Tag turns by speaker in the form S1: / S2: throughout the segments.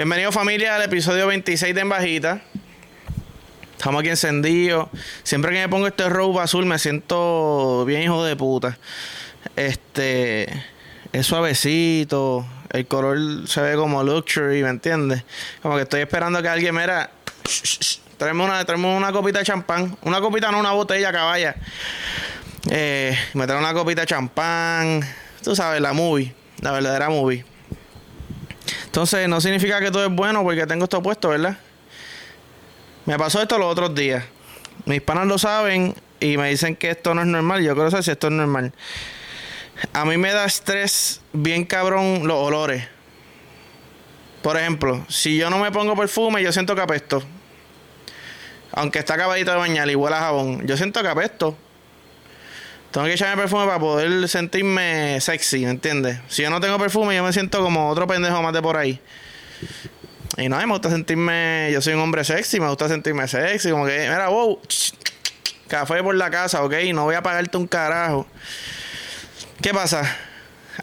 S1: Bienvenido familia al episodio 26 de En Bajita. Estamos aquí encendidos. Siempre que me pongo este robe azul me siento bien hijo de puta. Este es suavecito. El color se ve como luxury, ¿me entiendes? Como que estoy esperando que alguien me era. Traemos una, una copita de champán. Una copita, no una botella, caballa. Eh, me trae una copita de champán. Tú sabes, la movie. La verdadera movie. Entonces, no significa que todo es bueno porque tengo esto puesto, ¿verdad? Me pasó esto los otros días. Mis panas lo saben y me dicen que esto no es normal. Yo quiero saber si esto es normal. A mí me da estrés bien cabrón los olores. Por ejemplo, si yo no me pongo perfume, yo siento que apesto. Aunque está acabadito de bañar y huele a jabón, yo siento que apesto. Tengo que echarme perfume para poder sentirme sexy, ¿me entiendes? Si yo no tengo perfume, yo me siento como otro pendejo más de por ahí. Y no, me gusta sentirme. Yo soy un hombre sexy, me gusta sentirme sexy. Como que, mira, wow, café por la casa, ok, no voy a pagarte un carajo. ¿Qué pasa?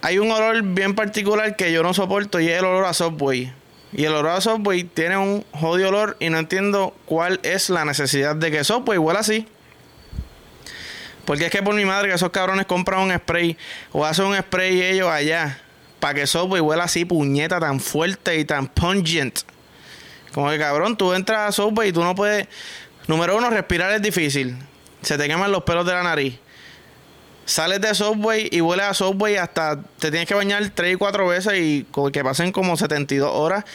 S1: Hay un olor bien particular que yo no soporto y es el olor a Subway. Y el olor a Subway tiene un jodido olor y no entiendo cuál es la necesidad de que Subway huela así. Porque es que por mi madre que esos cabrones compran un spray o hacen un spray ellos allá para que Subway huela así puñeta tan fuerte y tan pungent. Como que cabrón, tú entras a Subway y tú no puedes... Número uno, respirar es difícil. Se te queman los pelos de la nariz. Sales de Subway y hueles a Subway hasta te tienes que bañar 3 y 4 veces y que pasen como 72 horas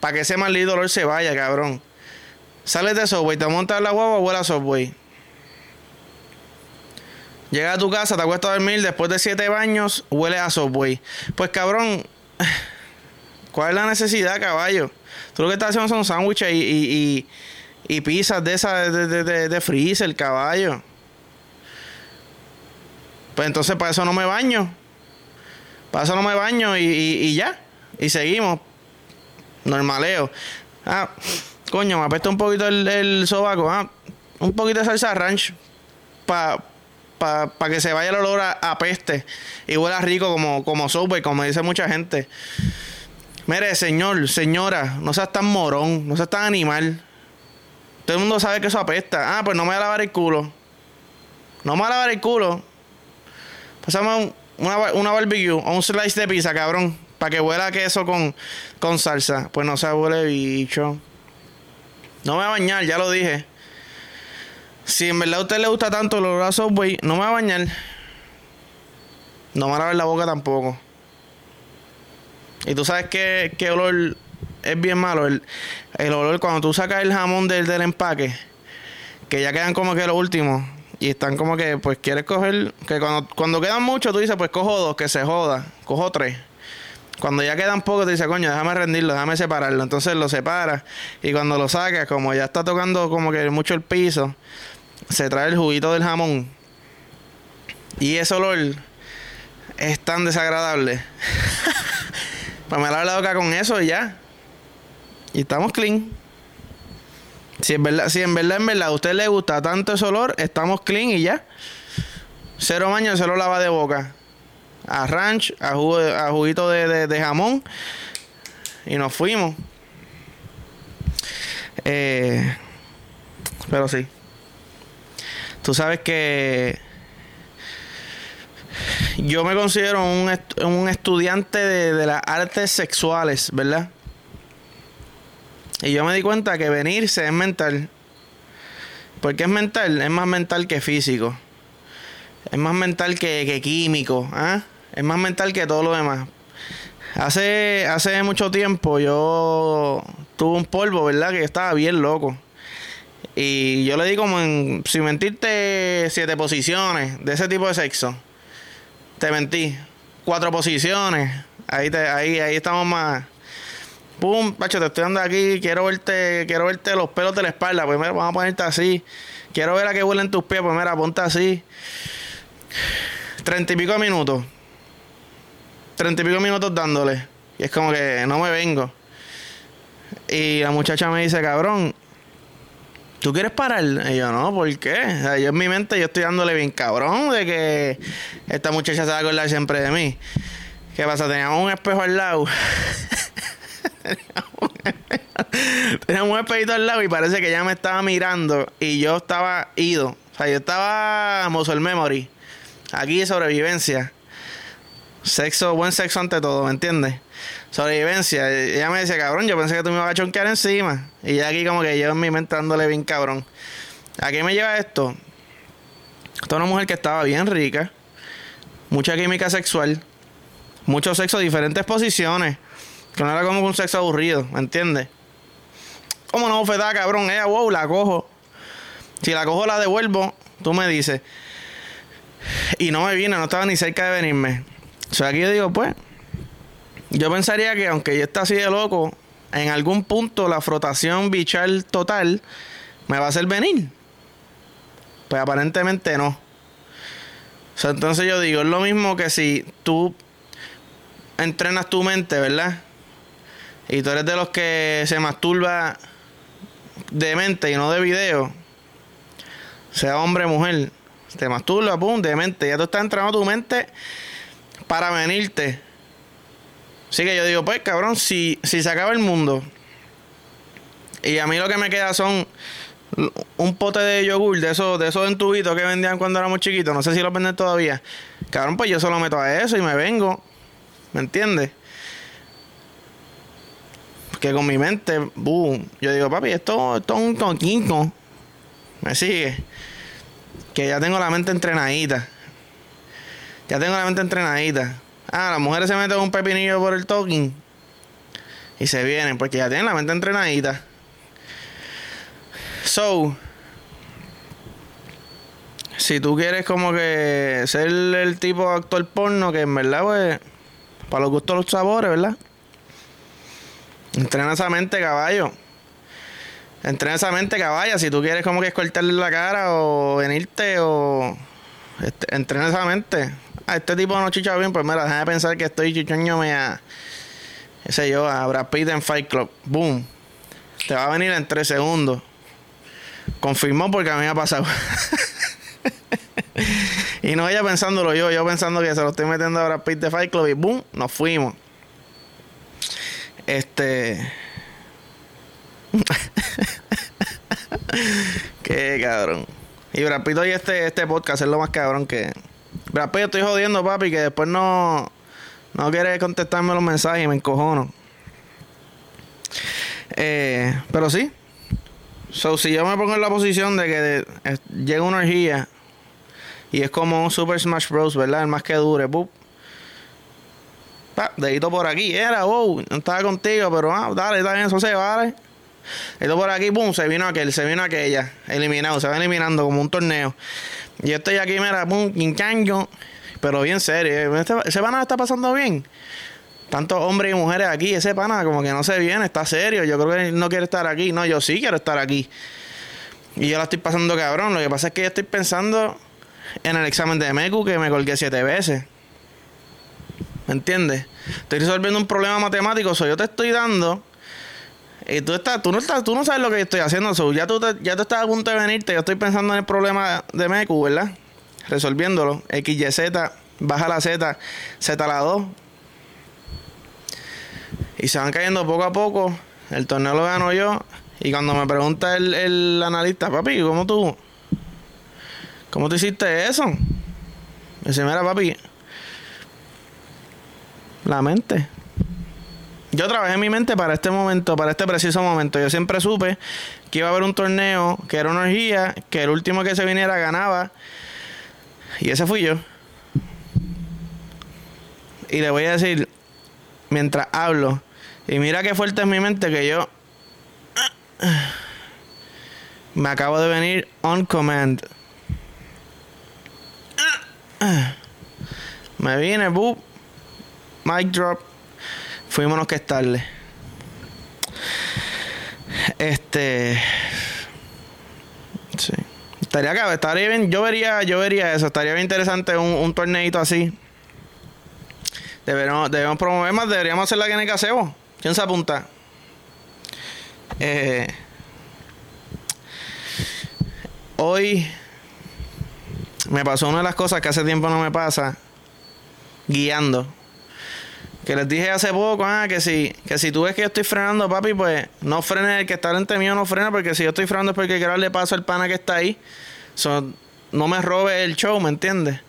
S1: para que ese maldito dolor se vaya, cabrón. Sales de Subway, te montas la guagua, huele a Subway. Llegas a tu casa, te acuestas a dormir, después de siete baños, huele a Subway. Pues cabrón, ¿cuál es la necesidad, caballo? Tú lo que estás haciendo son sándwiches y, y, y, pizzas de esas de, de, de, freezer, caballo. Pues entonces para eso no me baño. Para eso no me baño y, y ya. Y seguimos. Normaleo. Ah, coño, me apesta un poquito el, el sobaco. Ah, un poquito de salsa ranch. Para para que se vaya el olor a, peste y huela rico como, como Subway, como dice mucha gente. Mire, señor, señora, no seas tan morón, no seas tan animal. Todo el mundo sabe que eso apesta. Ah, pues no me voy a lavar el culo. No me voy a lavar el culo. Pasamos una, una barbecue o un slice de pizza, cabrón. Para que huela queso con, con salsa. Pues no se huele bicho. No me voy a bañar, ya lo dije. Si en verdad a usted le gusta tanto el olor a Subway, no me va a bañar. No me va a lavar la boca tampoco. Y tú sabes que, qué olor es bien malo. El, olor cuando tú sacas el jamón del, del empaque, que ya quedan como que los últimos. Y están como que, pues quieres coger. Que cuando, cuando quedan muchos, tú dices, pues cojo dos, que se joda. Cojo tres. Cuando ya quedan pocos, te dices, coño, déjame rendirlo, déjame separarlo. Entonces lo separas. Y cuando lo sacas, como ya está tocando como que mucho el piso, se trae el juguito del jamón. Y ese olor es tan desagradable. pues me lavo la boca con eso y ya. Y estamos clean. Si en verdad, si en verdad, en verdad a usted le gusta tanto ese olor, estamos clean y ya. Cero baño, cero lava de boca. A ranch, a, a juguito de, de, jamón. Y nos fuimos. Eh, pero sí. Tú sabes que yo me considero un, un estudiante de, de, las artes sexuales, ¿verdad? Y yo me di cuenta que venirse es mental. Porque es mental, es más mental que físico. Es más mental que, que químico. ¿ah? Es más mental que todo lo demás. Hace, hace mucho tiempo yo tuve un polvo, ¿verdad? Que estaba bien loco. Y yo le di como en, sin mentirte, siete posiciones de ese tipo de sexo. Te mentí. Cuatro posiciones. Ahí, te, ahí, ahí estamos más. Pum, pacho, te estoy dando aquí. Quiero verte, quiero verte los pelos de la espalda. Pues mira, vamos a ponerte así. Quiero ver a qué huelen tus pies. Pues mira, ponte así. Treinta y pico minutos. Treinta y pico minutos dándole. Y es como que no me vengo. Y la muchacha me dice, cabrón, ¿tú quieres parar? Y yo, no, ¿por qué? yo en mi mente yo estoy dándole bien cabrón de que esta muchacha se va a acordar siempre de mí. ¿Qué pasa? Teníamos un espejo al lado. Teníamos un espejito al lado y parece que ella me estaba mirando y yo estaba ido. O sea, yo estaba muscle memory. Aquí sobrevivencia. Sexo, buen sexo ante todo, ¿me entiendes? Sobrevivencia. Ella me decía, cabrón, yo pensé que tú me ibas a chonquear encima. Y ya aquí como que yo en mi mente dándole bien cabrón. ¿A qué me lleva esto? Esta es una mujer que estaba bien rica. Mucha química sexual. Mucho sexo, diferentes posiciones. Que no era como un sexo aburrido, ¿me entiendes? Como una bofetada, cabrón. Ella, wow, la cojo. Si la cojo, la devuelvo. Tú me dices. Y no me vine, no estaba ni cerca de venirme. O sea, aquí yo digo, pues. Yo pensaría que aunque yo esté así de loco, en algún punto la frotación bichal total me va a hacer venir. Pues aparentemente no. O sea, entonces yo digo, es lo mismo que si tú entrenas tu mente, ¿verdad? Y tú eres de los que se masturba de mente y no de video, sea hombre o mujer, te masturba, pum, de mente. Ya tú estás entrenando tu mente para venirte. Así que yo digo, pues cabrón, si, si se acaba el mundo y a mí lo que me queda son un pote de yogur de esos de esos entubitos que vendían cuando éramos chiquitos, no sé si los venden todavía. Cabrón, pues yo solo meto a eso y me vengo. ¿Me entiendes? Que con mi mente, boom, yo digo, papi, esto, esto es un toquito. ¿Me sigue? Que ya tengo la mente entrenadita. Ya tengo la mente entrenadita. Ah, las mujeres se meten un pepinillo por el talking. Y se vienen, porque ya tienen la mente entrenadita. So, si tú quieres como que ser el tipo de actor porno, que en verdad, pues, para los gustos los sabores, ¿verdad? Entrena esa mente, caballo. Entrena esa mente, caballo. Si tú quieres como que escoltarle la cara o venirte o... Este, entrena esa mente. A este tipo no chicha bien, pues mira, déjame pensar que estoy chichoñome a... qué sé yo, a Brad Pitt en Fight Club. Boom. Te va a venir en tres segundos. Confirmó porque a mí me ha pasado. y no ella pensándolo yo, yo pensando que se lo estoy metiendo a Brad Pitt de Fight Club y boom, nos fuimos. Este. Qué cabrón. Y Brad Pitt hoy este, este podcast es lo más cabrón que. Brad Pitt estoy jodiendo, papi, que después no. No quiere contestarme los mensajes y me encojono. Eh, pero sí, So, si yo me pongo en la posición de que llega una orgía y es como un Super Smash Bros, ¿verdad? El más que dure, ¡pup! dedito por aquí, era, wow, no estaba contigo, pero ah, dale, está bien, eso se vale. Dedito por aquí, pum, se vino aquel, se vino aquella, eliminado, se va eliminando como un torneo. Y estoy aquí, mira, pum, quinchango, pero bien serio. Este, ese pana está pasando bien tantos hombres y mujeres aquí, ese pana como que no se viene, está serio, yo creo que no quiere estar aquí, no, yo sí quiero estar aquí. Y yo la estoy pasando cabrón, lo que pasa es que yo estoy pensando en el examen de MECU que me colgué siete veces. ¿Me entiendes? Estoy resolviendo un problema matemático, so yo te estoy dando y tú estás, tú no estás, tú no sabes lo que estoy haciendo, ya tú ya tú estás a punto de venirte, yo estoy pensando en el problema de MECU, ¿verdad? Resolviéndolo, X, Y, Z, baja la Z, Z a la 2, y se van cayendo poco a poco. El torneo lo gano yo. Y cuando me pregunta el, el analista, papi, ¿cómo tú? ¿Cómo tú hiciste eso? Me dice, mira, papi, la mente. Yo trabajé en mi mente para este momento, para este preciso momento. Yo siempre supe que iba a haber un torneo, que era una orgía, que el último que se viniera ganaba. Y ese fui yo. Y le voy a decir, mientras hablo, y mira qué fuerte es mi mente que yo me acabo de venir on command. Me vine, boop, mic drop, fuimos que estarle. Este, sí, estaría acá, estaría bien, yo vería, yo vería eso, estaría bien interesante un, un torneito así. Debemos, debemos promover más, deberíamos hacer la que en el casebo. ¿Quién se apunta? Eh, hoy me pasó una de las cosas que hace tiempo no me pasa, guiando. Que les dije hace poco, ah, que si, que si tú ves que yo estoy frenando, papi, pues no frenes, el que está delante mío no frena, porque si yo estoy frenando es porque quiero darle paso al pana que está ahí. no me robe el show, ¿me entiendes?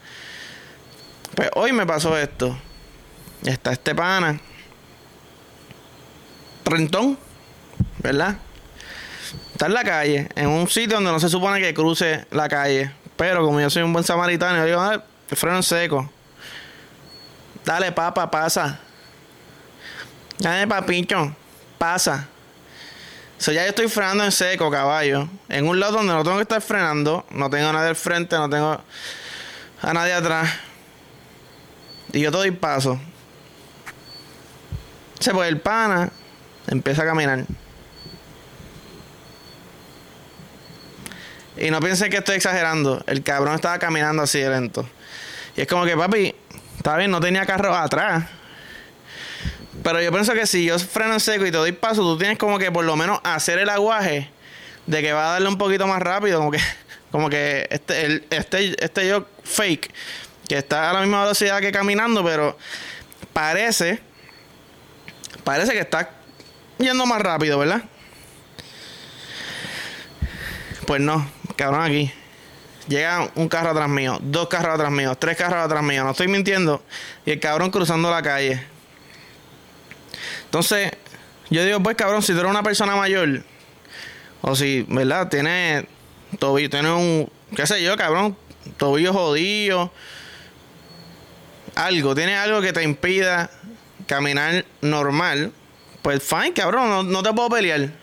S1: Pues hoy me pasó esto. Está este pana. Rentón, ¿verdad? Está en la calle, en un sitio donde no se supone que cruce la calle. Pero como yo soy un buen samaritano, yo digo, ah, freno en seco. Dale, papa, pasa. Dale, papicho, pasa. O sea, ya yo estoy frenando en seco, caballo. En un lado donde no tengo que estar frenando, no tengo a nadie al frente, no tengo a nadie atrás. Y yo te doy paso. Se pues el pana empieza a caminar. Y no piensen que estoy exagerando. El cabrón estaba caminando así de lento. Y es como que, papi, está bien, no tenía carro atrás. Pero yo pienso que si yo freno en seco y te doy paso, tú tienes como que por lo menos hacer el aguaje de que va a darle un poquito más rápido. Como que, como que este, el, este, este yo fake, que está a la misma velocidad que caminando, pero parece, parece que está yendo más rápido, ¿verdad? Pues no, cabrón, aquí. Llega un carro atrás mío, dos carros atrás mío, tres carros atrás mío, no estoy mintiendo. Y el cabrón cruzando la calle. Entonces, yo digo, pues cabrón, si tú eres una persona mayor, o si, ¿verdad? Tiene tobillo, tiene un, qué sé yo, cabrón, tobillo jodido, algo, tiene algo que te impida caminar normal, pues fine, cabrón, no, no te puedo pelear.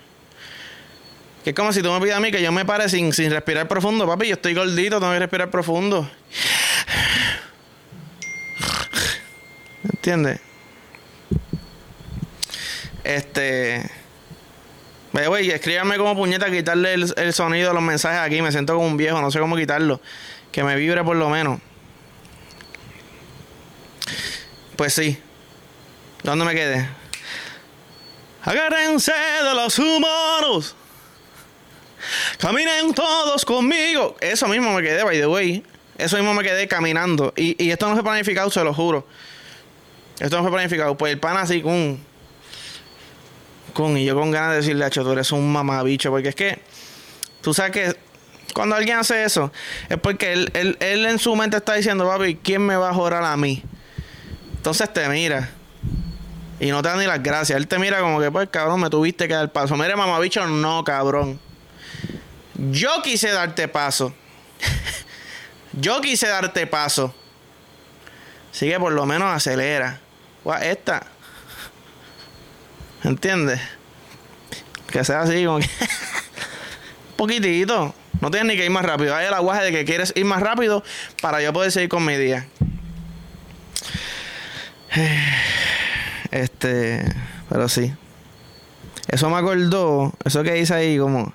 S1: Que es como si tú me pidas a mí que yo me pare sin, sin respirar profundo, papi. Yo estoy gordito, tengo que respirar profundo. ¿Entiendes? Este. Güey, escríbanme como puñeta quitarle el, el, sonido a los mensajes aquí. Me siento como un viejo, no sé cómo quitarlo. Que me vibre por lo menos. Pues sí. ¿Dónde me quedé? Agárrense de los humanos. Caminen todos conmigo. Eso mismo me quedé, by the way. Eso mismo me quedé caminando. Y, y esto no fue planificado, se lo juro. Esto no fue planificado. Pues el pan así con. Con. Y yo con ganas de decirle, a tú eres un mamabicho. Porque es que. Tú sabes que. Cuando alguien hace eso, es porque él, él, él en su mente está diciendo, papi, ¿quién me va a jorar a mí? Entonces te mira. Y no te da ni las gracias. Él te mira como que, pues, cabrón, me tuviste que dar paso. Mire, mamabicho, no, cabrón. Yo quise darte paso. Yo quise darte paso. Así que por lo menos acelera. esta. ¿Entiendes? Que sea así, como que. un poquitito. No tienes ni que ir más rápido. Hay el aguaje de que quieres ir más rápido para yo poder seguir con mi día. Este. Pero sí. Eso me acordó. Eso que dice ahí, como.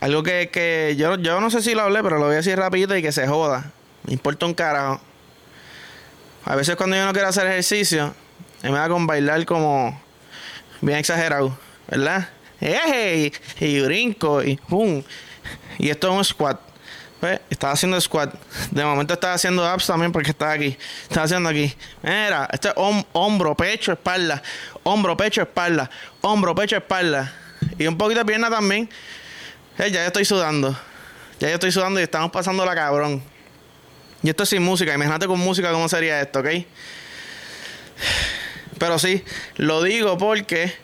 S1: Algo que, que yo, yo no sé si lo hablé, pero lo voy a decir rapidito y que se joda. Me importa un carajo. A veces cuando yo no quiero hacer ejercicio, me da con bailar como bien exagerado, ¿verdad? ¡Ey! Y brinco y ¡pum! Y esto es un squat. ¿Ves? Estaba haciendo squat. De momento estaba haciendo abs también porque estaba aquí. Estaba haciendo aquí. Mira, esto es hombro, pecho, espalda. Hombro, pecho, espalda. Hombro, pecho, espalda. Y un poquito de pierna también. Eh, ya estoy sudando. Ya yo estoy sudando y estamos pasando la cabrón. Y esto es sin música. Imagínate con música cómo sería esto, ¿ok? Pero sí, lo digo porque,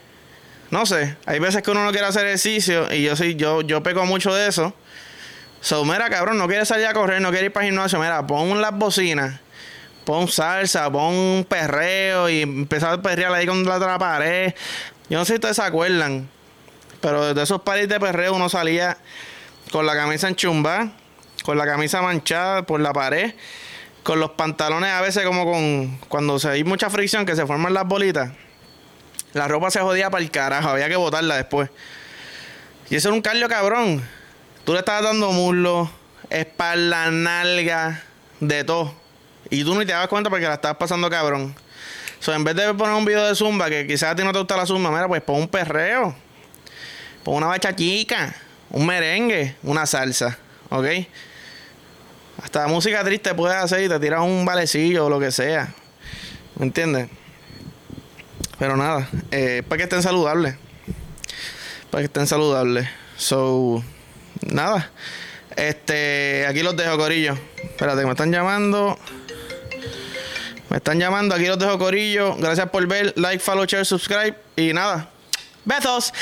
S1: no sé, hay veces que uno no quiere hacer ejercicio y yo sí, yo, yo peco mucho de eso. So, mira, cabrón, no quiere salir a correr, no quiere ir para el gimnasio. Mira, pon las bocinas, pon salsa, pon un perreo y empezar a perrear ahí con la pared. Yo no sé si ustedes se acuerdan. Pero desde esos paris de perreo uno salía con la camisa enchumba, con la camisa manchada por la pared, con los pantalones a veces como con cuando se hay mucha fricción que se forman las bolitas. La ropa se jodía para el carajo, había que botarla después. Y eso era un cardio cabrón. Tú le estabas dando muslo, espalda, nalga, de todo. Y tú ni te dabas cuenta porque la estabas pasando cabrón. So, en vez de poner un video de zumba, que quizás a ti no te gusta la zumba, mira, pues pon un perreo una bachachica, un merengue, una salsa, ¿ok? Hasta música triste puedes hacer y te tiras un valecillo o lo que sea. ¿Me entiendes? Pero nada, eh, para que estén saludables. Para que estén saludables. So, nada. Este, aquí los dejo, Corillo. Espérate, me están llamando. Me están llamando, aquí los dejo, Corillo. Gracias por ver, like, follow, share, subscribe. Y nada. Besos.